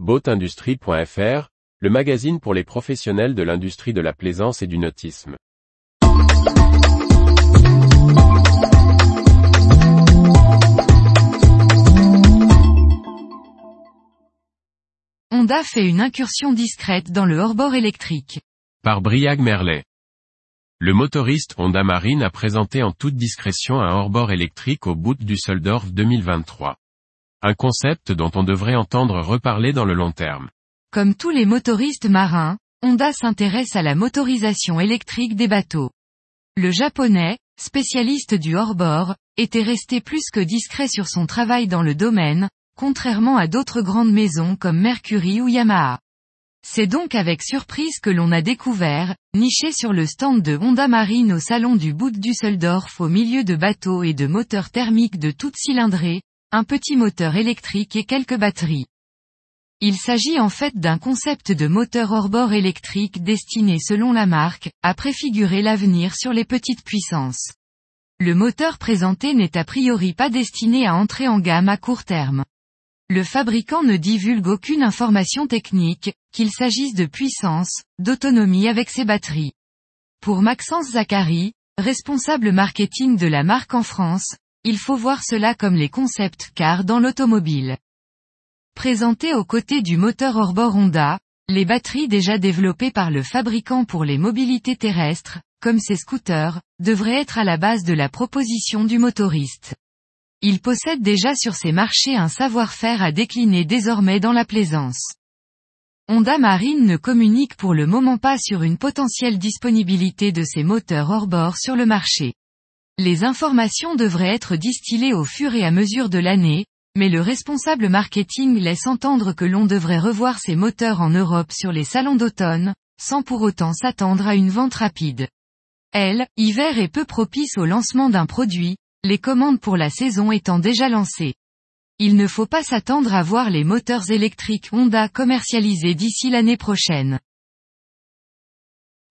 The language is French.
Boatindustrie.fr, le magazine pour les professionnels de l'industrie de la plaisance et du nautisme. Honda fait une incursion discrète dans le hors-bord électrique. Par Briag Merlet. Le motoriste Honda Marine a présenté en toute discrétion un hors-bord électrique au bout du Düsseldorf 2023. Un concept dont on devrait entendre reparler dans le long terme. Comme tous les motoristes marins, Honda s'intéresse à la motorisation électrique des bateaux. Le japonais, spécialiste du hors-bord, était resté plus que discret sur son travail dans le domaine, contrairement à d'autres grandes maisons comme Mercury ou Yamaha. C'est donc avec surprise que l'on a découvert, niché sur le stand de Honda Marine au salon du Boot Düsseldorf au milieu de bateaux et de moteurs thermiques de toute cylindrée, un petit moteur électrique et quelques batteries. Il s'agit en fait d'un concept de moteur hors-bord électrique destiné selon la marque, à préfigurer l'avenir sur les petites puissances. Le moteur présenté n'est a priori pas destiné à entrer en gamme à court terme. Le fabricant ne divulgue aucune information technique, qu'il s'agisse de puissance, d'autonomie avec ses batteries. Pour Maxence Zachary, responsable marketing de la marque en France, il faut voir cela comme les concepts car dans l'automobile. Présentés aux côtés du moteur hors-bord Honda, les batteries déjà développées par le fabricant pour les mobilités terrestres, comme ses scooters, devraient être à la base de la proposition du motoriste. Il possède déjà sur ces marchés un savoir-faire à décliner désormais dans la plaisance. Honda Marine ne communique pour le moment pas sur une potentielle disponibilité de ces moteurs hors-bord sur le marché. Les informations devraient être distillées au fur et à mesure de l'année, mais le responsable marketing laisse entendre que l'on devrait revoir ces moteurs en Europe sur les salons d'automne, sans pour autant s'attendre à une vente rapide. Elle, hiver est peu propice au lancement d'un produit, les commandes pour la saison étant déjà lancées. Il ne faut pas s'attendre à voir les moteurs électriques Honda commercialisés d'ici l'année prochaine.